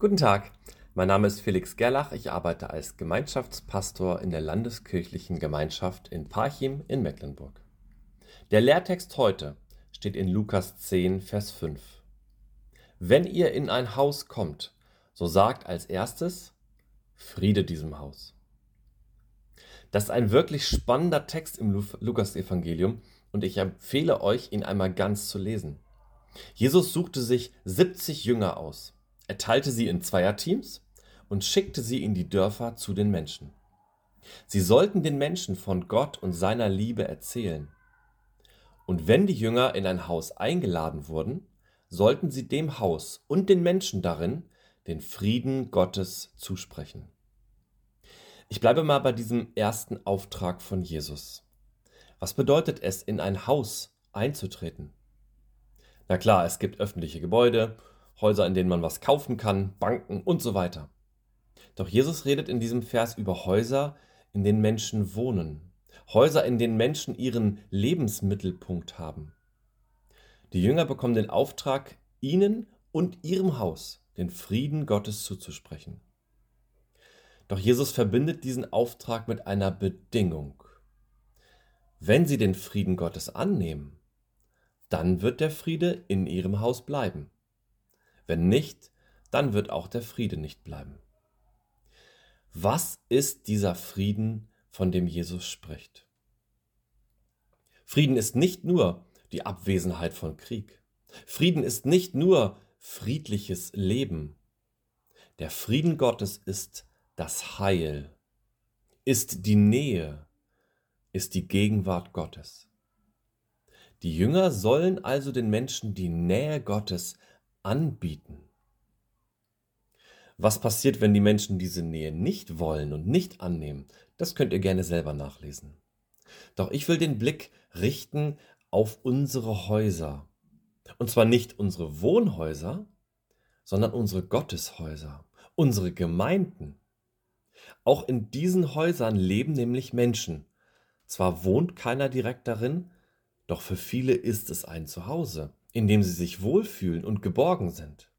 Guten Tag, mein Name ist Felix Gerlach. Ich arbeite als Gemeinschaftspastor in der Landeskirchlichen Gemeinschaft in Parchim in Mecklenburg. Der Lehrtext heute steht in Lukas 10, Vers 5. Wenn ihr in ein Haus kommt, so sagt als erstes Friede diesem Haus. Das ist ein wirklich spannender Text im Lukas-Evangelium und ich empfehle euch, ihn einmal ganz zu lesen. Jesus suchte sich 70 Jünger aus. Er teilte sie in Zweierteams und schickte sie in die Dörfer zu den Menschen. Sie sollten den Menschen von Gott und seiner Liebe erzählen. Und wenn die Jünger in ein Haus eingeladen wurden, sollten sie dem Haus und den Menschen darin den Frieden Gottes zusprechen. Ich bleibe mal bei diesem ersten Auftrag von Jesus. Was bedeutet es, in ein Haus einzutreten? Na klar, es gibt öffentliche Gebäude Häuser, in denen man was kaufen kann, Banken und so weiter. Doch Jesus redet in diesem Vers über Häuser, in denen Menschen wohnen. Häuser, in denen Menschen ihren Lebensmittelpunkt haben. Die Jünger bekommen den Auftrag, ihnen und ihrem Haus den Frieden Gottes zuzusprechen. Doch Jesus verbindet diesen Auftrag mit einer Bedingung. Wenn sie den Frieden Gottes annehmen, dann wird der Friede in ihrem Haus bleiben. Wenn nicht, dann wird auch der Friede nicht bleiben. Was ist dieser Frieden, von dem Jesus spricht? Frieden ist nicht nur die Abwesenheit von Krieg. Frieden ist nicht nur friedliches Leben. Der Frieden Gottes ist das Heil, ist die Nähe, ist die Gegenwart Gottes. Die Jünger sollen also den Menschen die Nähe Gottes anbieten. Was passiert, wenn die Menschen diese Nähe nicht wollen und nicht annehmen? Das könnt ihr gerne selber nachlesen. Doch ich will den Blick richten auf unsere Häuser. Und zwar nicht unsere Wohnhäuser, sondern unsere Gotteshäuser, unsere Gemeinden. Auch in diesen Häusern leben nämlich Menschen. Zwar wohnt keiner direkt darin, doch für viele ist es ein Zuhause in dem sie sich wohlfühlen und geborgen sind.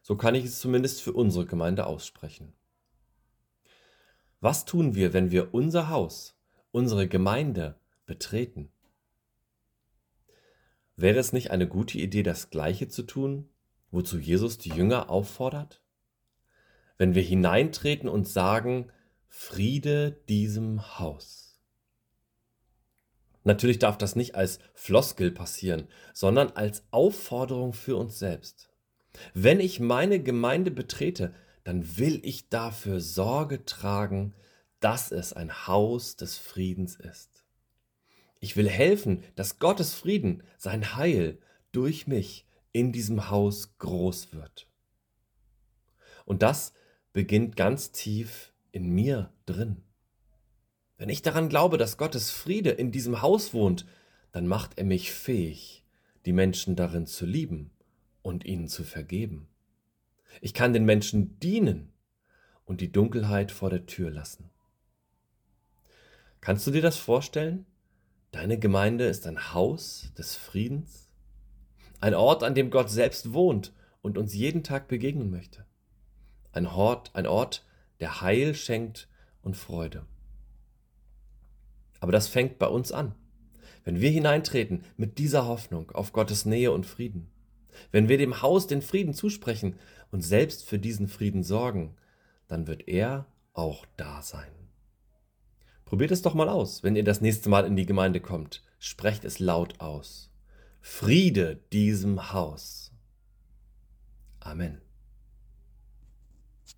So kann ich es zumindest für unsere Gemeinde aussprechen. Was tun wir, wenn wir unser Haus, unsere Gemeinde betreten? Wäre es nicht eine gute Idee, das Gleiche zu tun, wozu Jesus die Jünger auffordert? Wenn wir hineintreten und sagen, Friede diesem Haus. Natürlich darf das nicht als Floskel passieren, sondern als Aufforderung für uns selbst. Wenn ich meine Gemeinde betrete, dann will ich dafür Sorge tragen, dass es ein Haus des Friedens ist. Ich will helfen, dass Gottes Frieden, sein Heil durch mich in diesem Haus groß wird. Und das beginnt ganz tief in mir drin. Wenn ich daran glaube, dass Gottes Friede in diesem Haus wohnt, dann macht er mich fähig, die Menschen darin zu lieben und ihnen zu vergeben. Ich kann den Menschen dienen und die Dunkelheit vor der Tür lassen. Kannst du dir das vorstellen? Deine Gemeinde ist ein Haus des Friedens, ein Ort, an dem Gott selbst wohnt und uns jeden Tag begegnen möchte. Ein Ort, ein Ort, der Heil schenkt und Freude. Aber das fängt bei uns an. Wenn wir hineintreten mit dieser Hoffnung auf Gottes Nähe und Frieden, wenn wir dem Haus den Frieden zusprechen und selbst für diesen Frieden sorgen, dann wird er auch da sein. Probiert es doch mal aus, wenn ihr das nächste Mal in die Gemeinde kommt. Sprecht es laut aus. Friede diesem Haus. Amen.